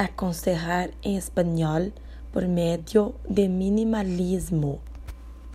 aconselhar em espanhol por meio de minimalismo.